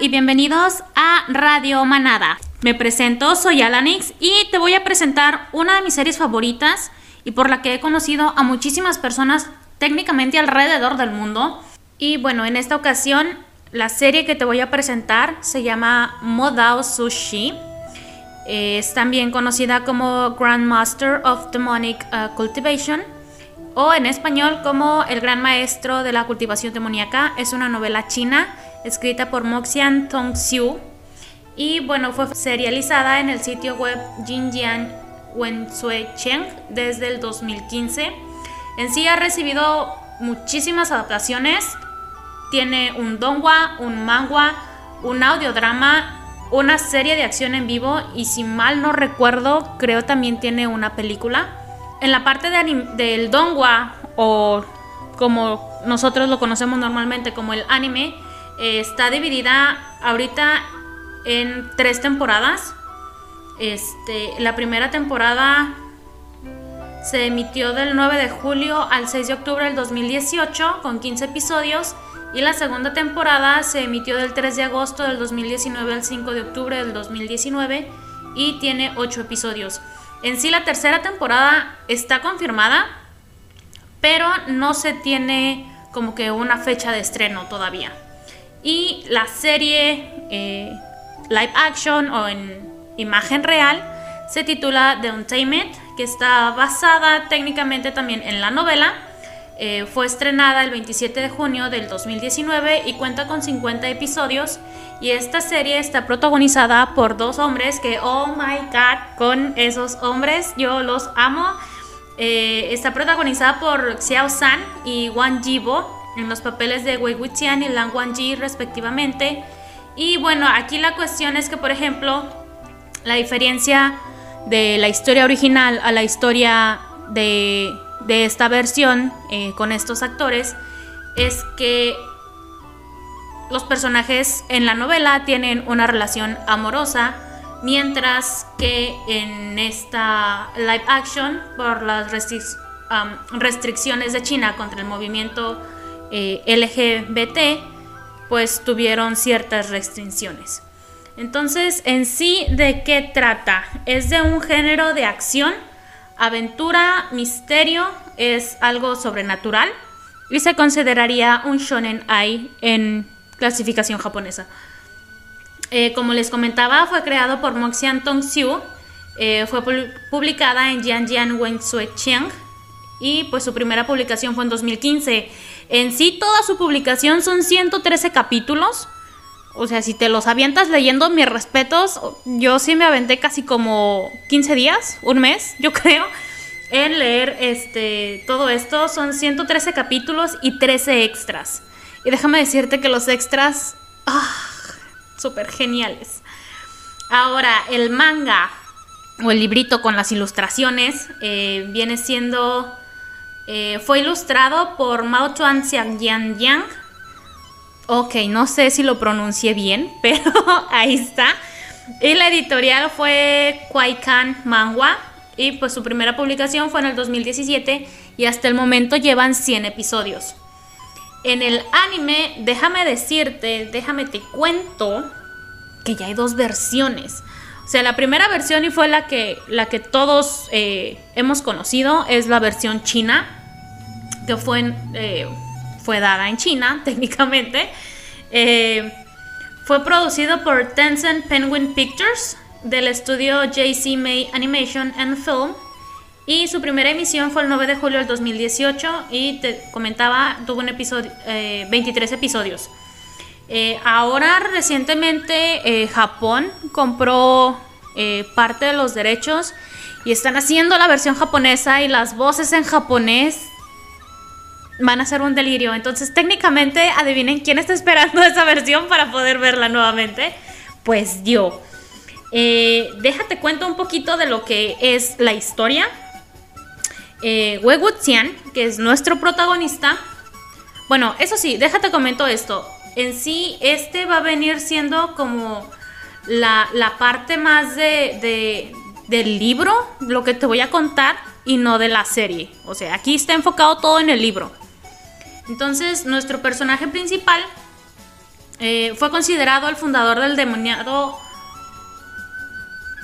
y bienvenidos a Radio Manada. Me presento, soy Alanix y te voy a presentar una de mis series favoritas y por la que he conocido a muchísimas personas técnicamente alrededor del mundo. Y bueno, en esta ocasión la serie que te voy a presentar se llama Modao Sushi. Es también conocida como Grandmaster of Demonic uh, Cultivation o en español como El Gran Maestro de la Cultivación Demoníaca. Es una novela china escrita por Moxian Tongxiu y bueno, fue serializada en el sitio web Jinjian Wensui Cheng desde el 2015. En sí ha recibido muchísimas adaptaciones. Tiene un donghua, un manga, un audiodrama, una serie de acción en vivo y si mal no recuerdo, creo también tiene una película. En la parte de del donghua o como nosotros lo conocemos normalmente como el anime, eh, está dividida ahorita en tres temporadas. Este, la primera temporada se emitió del 9 de julio al 6 de octubre del 2018 con 15 episodios y la segunda temporada se emitió del 3 de agosto del 2019 al 5 de octubre del 2019 y tiene 8 episodios. En sí la tercera temporada está confirmada, pero no se tiene como que una fecha de estreno todavía. Y la serie eh, live action o en imagen real se titula The Untamed, que está basada técnicamente también en la novela. Eh, fue estrenada el 27 de junio del 2019 y cuenta con 50 episodios. Y esta serie está protagonizada por dos hombres que, oh my god, con esos hombres yo los amo. Eh, está protagonizada por Xiao San y Wang Jibo en los papeles de Wei Wuxian y Lang Wangji respectivamente. Y bueno, aquí la cuestión es que, por ejemplo, la diferencia de la historia original a la historia de, esta versión eh, con estos actores es que los personajes en la novela tienen una relación amorosa, mientras que en esta live action, por las restricciones de China contra el movimiento eh, LGBT, pues tuvieron ciertas restricciones. Entonces, en sí, ¿de qué trata? Es de un género de acción, aventura, misterio, es algo sobrenatural y se consideraría un shonen ai en clasificación japonesa. Eh, como les comentaba, fue creado por Moxian Tongxiu, eh, fue publicada en Jianjian Wensui Cheng y pues su primera publicación fue en 2015. En sí, toda su publicación son 113 capítulos. O sea, si te los avientas leyendo mis respetos, yo sí me aventé casi como 15 días, un mes, yo creo, en leer este todo esto. Son 113 capítulos y 13 extras. Y déjame decirte que los extras, ah, súper geniales. Ahora, el manga o el librito con las ilustraciones eh, viene siendo eh, fue ilustrado por Mao Tuan Xiang Yang. Ok, no sé si lo pronuncié bien, pero ahí está. Y la editorial fue Kwaikan Manhua. Y pues su primera publicación fue en el 2017 y hasta el momento llevan 100 episodios. En el anime, déjame decirte, déjame te cuento que ya hay dos versiones. O sea, la primera versión y fue la que, la que todos eh, hemos conocido es la versión china, que fue, eh, fue dada en China técnicamente. Eh, fue producido por Tencent Penguin Pictures del estudio JC May Animation and Film y su primera emisión fue el 9 de julio del 2018 y te comentaba, tuvo un episodio, 23 eh, episodios. ahora recientemente Japón compró parte de los derechos y están haciendo la versión japonesa y las voces en japonés van a ser un delirio. Entonces, técnicamente, adivinen quién está esperando esa versión para poder verla nuevamente. Pues yo. Eh, déjate cuento un poquito de lo que es la historia. Eh, Wei Wuxian, que es nuestro protagonista. Bueno, eso sí, déjate comento esto. En sí, este va a venir siendo como la, parte más de, del libro, lo que te voy a contar, y no de la serie. O sea, aquí está enfocado todo en el libro. Entonces, nuestro personaje principal eh, fue considerado el fundador del demoniado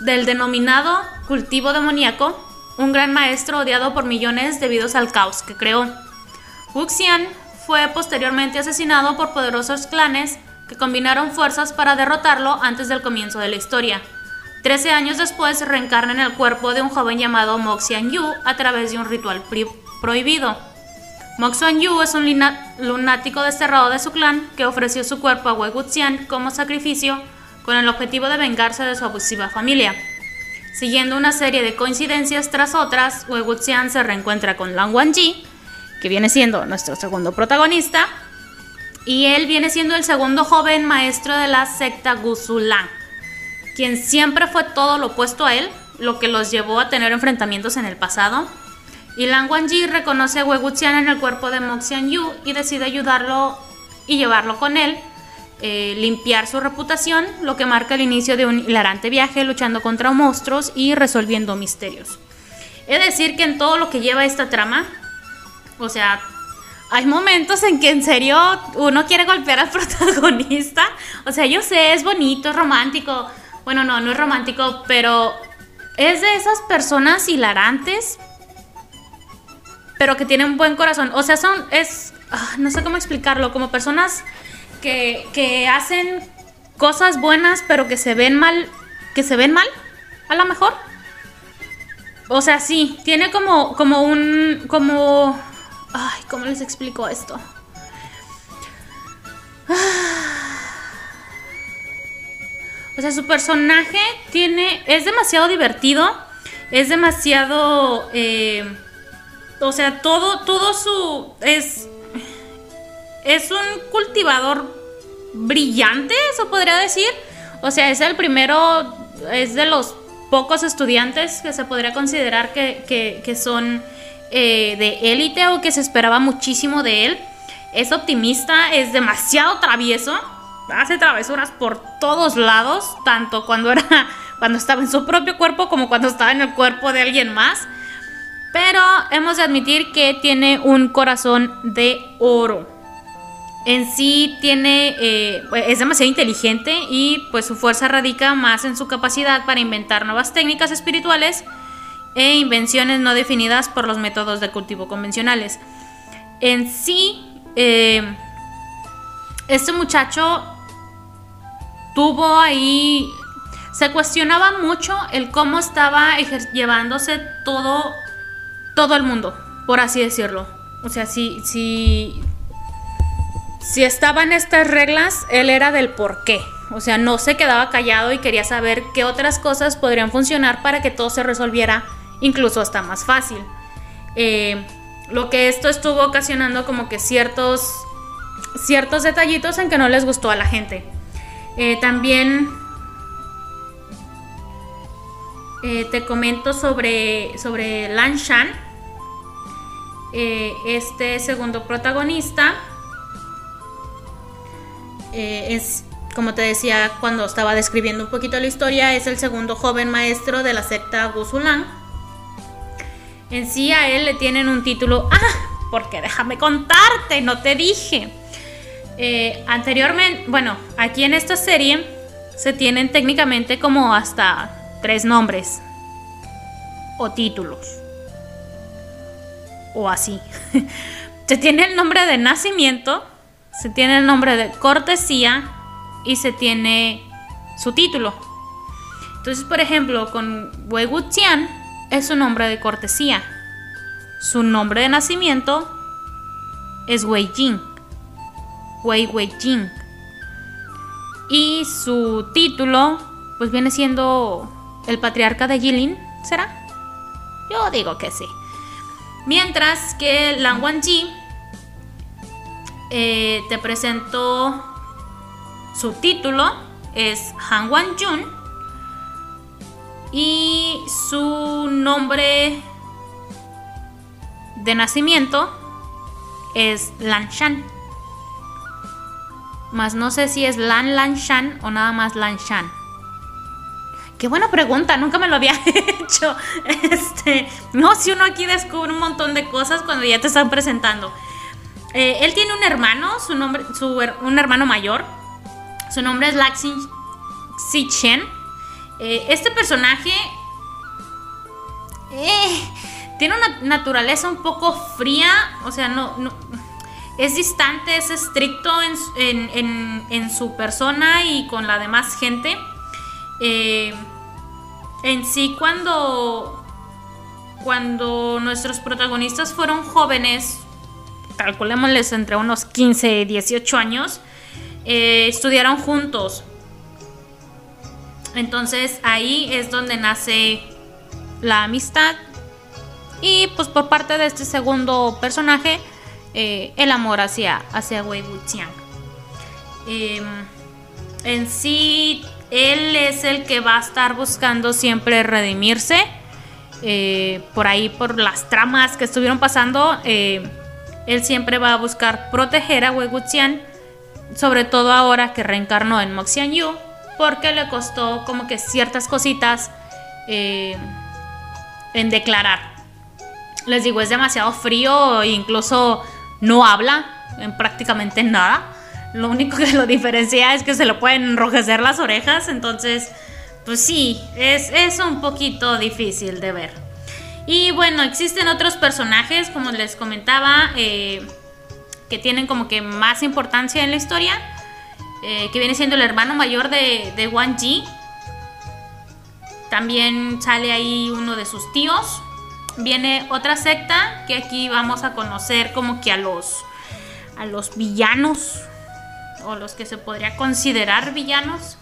del denominado cultivo demoníaco, un gran maestro odiado por millones debido al caos que creó. Wuxian fue posteriormente asesinado por poderosos clanes que combinaron fuerzas para derrotarlo antes del comienzo de la historia. Trece años después reencarna en el cuerpo de un joven llamado Moxian Yu a través de un ritual prohibido. Moxian Yu es un lunático desterrado de su clan que ofreció su cuerpo a Wei Wuxian como sacrificio con el objetivo de vengarse de su abusiva familia. Siguiendo una serie de coincidencias tras otras, Wei Wuxian se reencuentra con Lang Wangji, que viene siendo nuestro segundo protagonista, y él viene siendo el segundo joven maestro de la secta Gusulan, quien siempre fue todo lo opuesto a él, lo que los llevó a tener enfrentamientos en el pasado. Y Lang Wangji reconoce a Wei en el cuerpo de Moxian Yu y decide ayudarlo y llevarlo con él eh, limpiar su reputación, lo que marca el inicio de un hilarante viaje luchando contra monstruos y resolviendo misterios. Es decir, que en todo lo que lleva esta trama, o sea, hay momentos en que en serio uno quiere golpear al protagonista. O sea, yo sé, es bonito, es romántico. Bueno, no, no es romántico, pero es de esas personas hilarantes, pero que tienen buen corazón. O sea, son, es, ah, no sé cómo explicarlo, como personas que, hacen cosas buenas, pero que se ven mal, que se ven mal, a lo mejor. O sea, sí, tiene como, como un, como, ay, ¿cómo les explico esto? O sea, su personaje tiene, es demasiado divertido, es demasiado, eh, o sea, todo, todo su, es, es un cultivador brillante, eso podría decir. O sea, es el primero, es de los pocos estudiantes que se podría considerar que, son eh, de élite o que se esperaba muchísimo de él. Es optimista, es demasiado travieso, hace travesuras por todos lados, tanto cuando era cuando estaba en su propio cuerpo como cuando estaba en el cuerpo de alguien más. Pero hemos de admitir que tiene un corazón de oro en sí tiene, eh, es demasiado inteligente y pues su fuerza radica más en su capacidad para inventar nuevas técnicas espirituales e invenciones no definidas por los métodos de cultivo convencionales. En sí, eh, este muchacho tuvo ahí, se cuestionaba mucho el cómo estaba llevándose todo, todo el mundo, por así decirlo. O sea, si, si si estaban estas reglas, él era del por qué. O sea, no se quedaba callado y quería saber qué otras cosas podrían funcionar para que todo se resolviera incluso hasta más fácil. Eh, lo que esto estuvo ocasionando como que ciertos, ciertos detallitos en que no les gustó a la gente. Eh, también eh, te comento sobre, sobre Lan Shan, este segundo protagonista. Eh, es, como te decía cuando estaba describiendo un poquito la historia, es el segundo joven maestro de la secta Gusulan. En sí a él le tienen un título, ah, porque déjame contarte, no te dije. Eh, anteriormente, bueno, aquí en esta serie se tienen técnicamente como hasta tres nombres o títulos o así. se tiene el nombre de nacimiento, se tiene el nombre de cortesía y se tiene su título. Entonces, por ejemplo, con Wei Wuxian es su nombre de cortesía. Su nombre de nacimiento es Wei Jing. Wei Wei Jing. Y su título, pues viene siendo el patriarca de Jilin, ¿será? Yo digo que sí. Mientras que Lang Wangji eh, te presento su título, es Han Wan Jun. Y su nombre de nacimiento es Lan Shan. Más no sé si es Lan Lan Shan o nada más Lan Shan. Qué buena pregunta, nunca me lo había hecho. Este, no, si uno aquí descubre un montón de cosas cuando ya te están presentando. Eh, él tiene un hermano, su nombre, su, un hermano mayor, Su nombre es Laxin Chen. Eh, este personaje eh, tiene una naturaleza un poco fría, o sea, no, es distante, es estricto en, su persona y con la demás gente. Eh, en sí, cuando, cuando nuestros protagonistas fueron jóvenes, calculémosles entre unos 15 y 18 años, eh, estudiaron juntos. Entonces ahí es donde nace la amistad. Y pues por parte de este segundo personaje, eh, el amor hacia, hacia Wei Wuxiang. Em, en sí, él es el que va a estar buscando siempre redimirse. Eh, por ahí, por las tramas que estuvieron pasando, eh, él siempre va a buscar proteger a Wei Wuxian, sobre todo ahora que reencarnó en Moxian Yu, porque le costó como que ciertas cositas en declarar. Les digo, es demasiado frío, incluso no habla en prácticamente nada. Lo único que lo diferencia es que se le pueden enrojecer las orejas, entonces, pues sí, es, es un poquito difícil de ver. Y bueno, existen otros personajes, como les comentaba, eh, que tienen como que más importancia en la historia, eh, que viene siendo el hermano mayor de, de Wang Ji. También sale ahí uno de sus tíos, viene otra secta que aquí vamos a conocer como que a los a los villanos o los que se podría considerar villanos.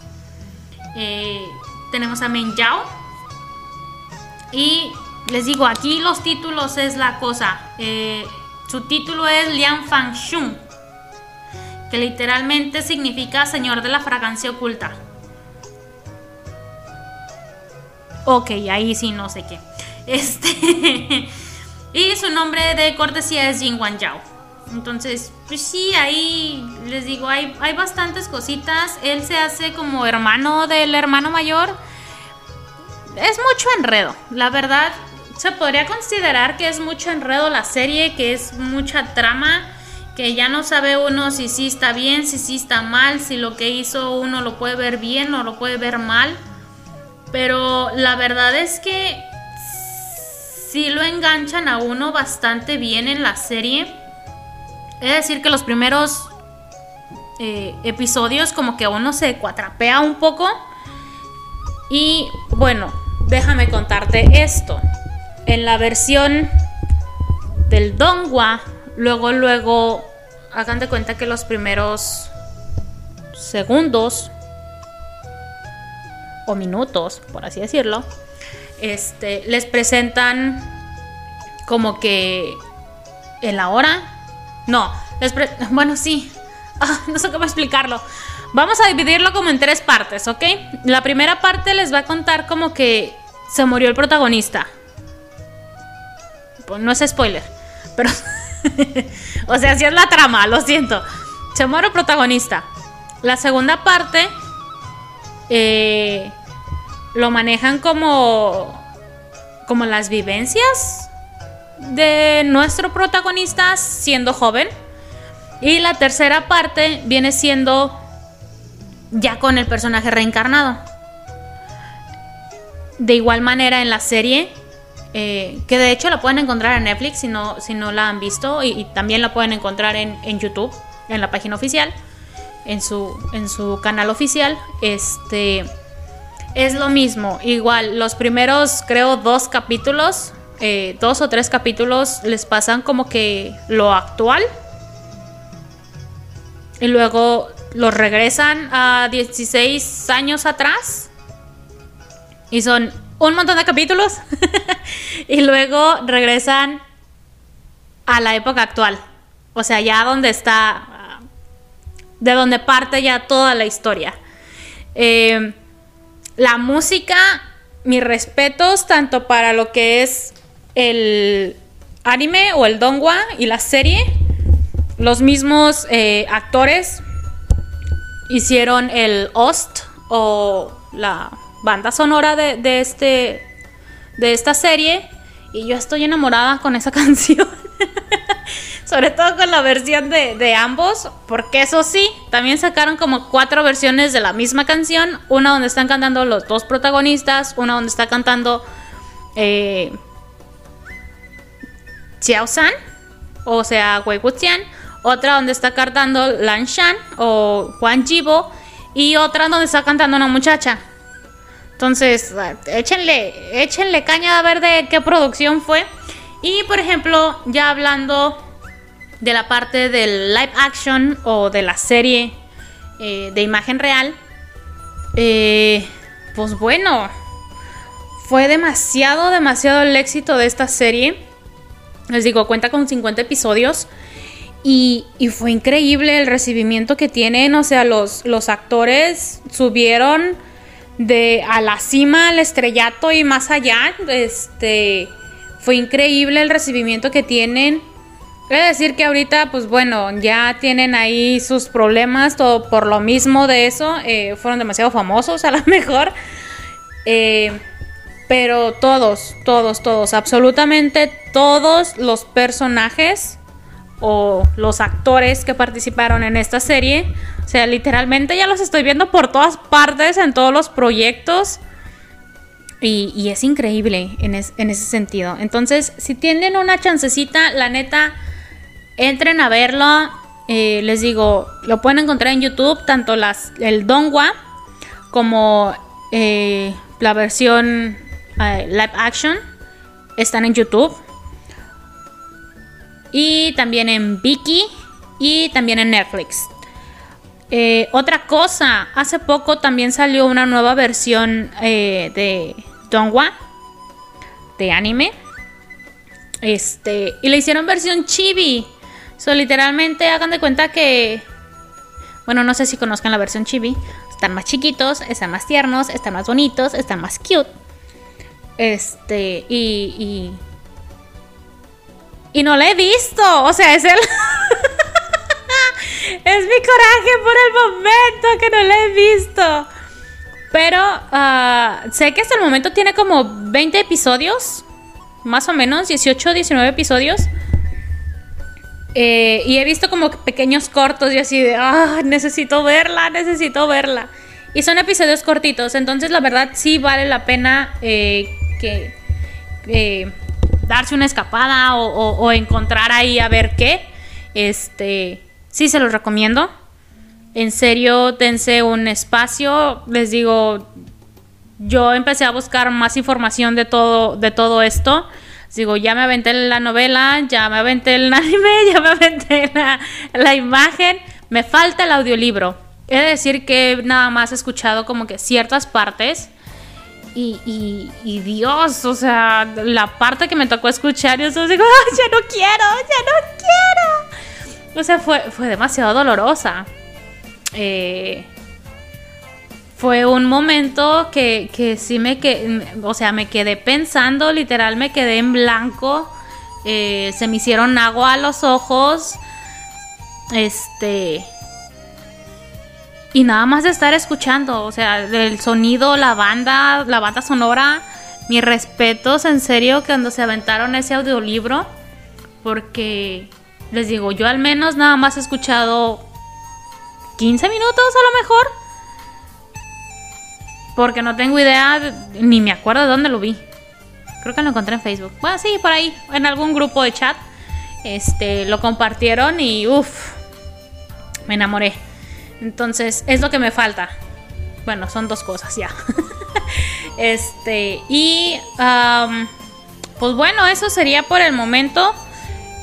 Eh, tenemos a Men Yao y les digo aquí los títulos es la cosa. Eh, su título es Lian Fang Shun, que literalmente significa Señor de la Fragancia Oculta. Ok, ahí sí no sé qué. Este. y su nombre de cortesía es Jin Wan Yao. Entonces, pues sí, ahí les digo, hay, hay bastantes cositas. Él se hace como hermano del hermano mayor. Es mucho enredo, la verdad. Se podría considerar que es mucho enredo la serie, que es mucha trama, que ya no sabe uno si sí está bien, si sí está mal, si lo que hizo uno lo puede ver bien o lo puede ver mal. Pero la verdad es que sí lo enganchan a uno bastante bien en la serie. Es decir, que los primeros eh, episodios como que uno se cuatrapea un poco. Y bueno, déjame contarte esto. En la versión del Dongwa, luego, luego, hagan de cuenta que los primeros segundos o minutos, por así decirlo, este, les presentan como que en la No, bueno, sí. Ah, no sé cómo explicarlo. Vamos a dividirlo como en tres partes, ¿ok? La primera parte les va a contar como que se murió el protagonista. Pues no es spoiler, pero... o sea, así es la trama, lo siento. Se muere el protagonista. La segunda parte eh, lo manejan como, como las vivencias de nuestro protagonista siendo joven. Y la tercera parte viene siendo ya con el personaje reencarnado. De igual manera en la serie, eh, que de hecho la pueden encontrar en Netflix si no, si no la han visto, y, también la pueden encontrar en, en, YouTube, en la página oficial, en su, en su canal oficial. Este es lo mismo, igual, los primeros, creo, dos capítulos, eh, dos o tres capítulos, les pasan como que lo actual. Y luego los regresan a 16 años atrás. Y son un montón de capítulos. y luego regresan a la época actual. O sea, ya donde está, de donde parte ya toda la historia. Eh, la música, mis respetos tanto para lo que es el anime o el dongwa y la serie. Los mismos eh, actores hicieron el host o la banda sonora de, este, de esta serie y yo estoy enamorada con esa canción. Sobre todo con la versión de, ambos, porque eso sí, también sacaron como cuatro versiones de la misma canción. Una donde están cantando los dos protagonistas, una donde está cantando eh, Xiao San, o sea, Wei Wuxian. Otra donde está cantando Lan Shan o Juan Jibo. Y otra donde está cantando una muchacha. Entonces, échenle, échenle caña a ver de qué producción fue. Y por ejemplo, ya hablando de la parte del live action o de la serie eh, de imagen real, eh, pues bueno, fue demasiado, demasiado el éxito de esta serie. Les digo, cuenta con 50 episodios. Y, fue increíble el recibimiento que tienen. O sea, los, los actores subieron de a la cima, al estrellato y más allá. Este fue increíble el recibimiento que tienen. He decir que ahorita, pues bueno, ya tienen ahí sus problemas, todo por lo mismo de eso. Eh, fueron demasiado famosos a lo mejor. Eh, pero todos, todos, todos, absolutamente todos los personajes o los actores que participaron en esta serie, o sea, literalmente ya los estoy viendo por todas partes, en todos los proyectos. Y, es increíble en, ese sentido. Entonces, si tienen una chancecita, la neta, entren a verlo. Eh, les digo, lo pueden encontrar en YouTube, tanto el Dongwa como eh, la versión eh, live action. Están en YouTube. Y también en Viki y también en Netflix. otra cosa, hace poco también salió una nueva versión de Dongwa de anime. Este, y le hicieron versión chibi. So, literalmente hagan de cuenta que bueno, no sé si conozcan la versión chibi. Están más chiquitos, están más tiernos, están más bonitos, están más cute. Este, y y y no la he visto, o sea, es el es mi coraje por el momento que no la he visto. Pero ah, sé que hasta el momento tiene como 20 episodios, más o menos, 18, 19 episodios. Eh, y he visto como pequeños cortos y así de, ah, necesito verla, necesito verla. Y son episodios cortitos, entonces la verdad sí vale la pena eh, que darse una escapada o, encontrar ahí a ver qué. Este, sí se los recomiendo. En serio, dense un espacio. Les digo, yo empecé a buscar más información de todo, de todo esto. digo, ya me aventé la novela, ya me aventé el anime, ya me aventé la, imagen. Me falta el audiolibro. He de decir que nada más he escuchado como que ciertas partes. Y, y, Dios, o sea, la parte que me tocó escuchar, yo digo, ya no quiero, ya no quiero. O sea, fue, fue demasiado dolorosa. Eh, fue un momento que, que sí me quedé, o sea, me quedé pensando, literal me quedé en blanco, eh, se me hicieron agua a los ojos, este, y nada más de estar escuchando, o sea, el sonido, la banda, la banda sonora, mis respetos, en serio, cuando se aventaron ese audiolibro, porque les digo, yo al menos nada más he escuchado 15 minutos a lo mejor. Porque no tengo idea, ni me acuerdo de dónde lo vi. Creo que lo encontré en Facebook. Bueno, sí, por ahí, en algún grupo de chat. Este, lo compartieron y uff, me enamoré. Entonces, es lo que me falta. Bueno, son dos cosas ya. este, y pues bueno, eso sería por el momento.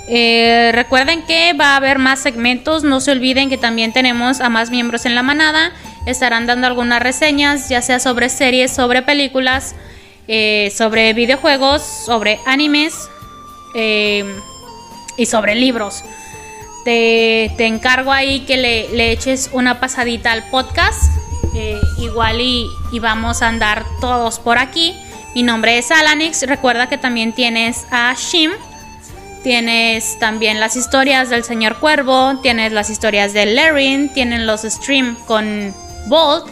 Eh, recuerden que va a haber más segmentos, no se olviden que también tenemos a más miembros en la manada, estarán dando algunas reseñas, ya sea sobre series, sobre películas, eh, sobre videojuegos, sobre animes eh, y sobre libros. Te, encargo ahí que le, eches una pasadita al podcast, igual y, y vamos a andar todos por aquí. Mi nombre es Alanix, recuerda que también tienes a Shim Tienes también las historias del señor Cuervo, tienes las historias de Larin, tienen los streams con Bolt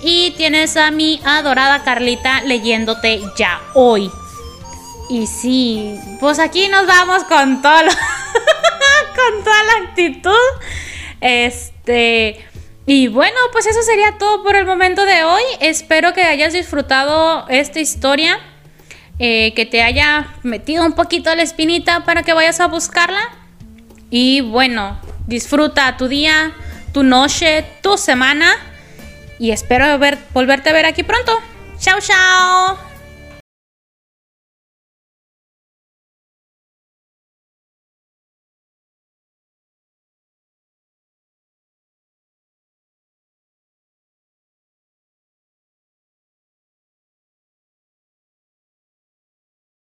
y tienes a mi adorada Carlita leyéndote ya hoy. Y sí, pues aquí nos vamos con todo con toda la actitud. Este. Y bueno, pues eso sería todo por el momento de hoy. Espero que hayas disfrutado esta historia. Eh, que te haya metido un poquito la espinita para que vayas a buscarla. Y bueno, disfruta tu día, tu noche, tu semana. Y espero ver, volverte a ver aquí pronto. Chao, chao.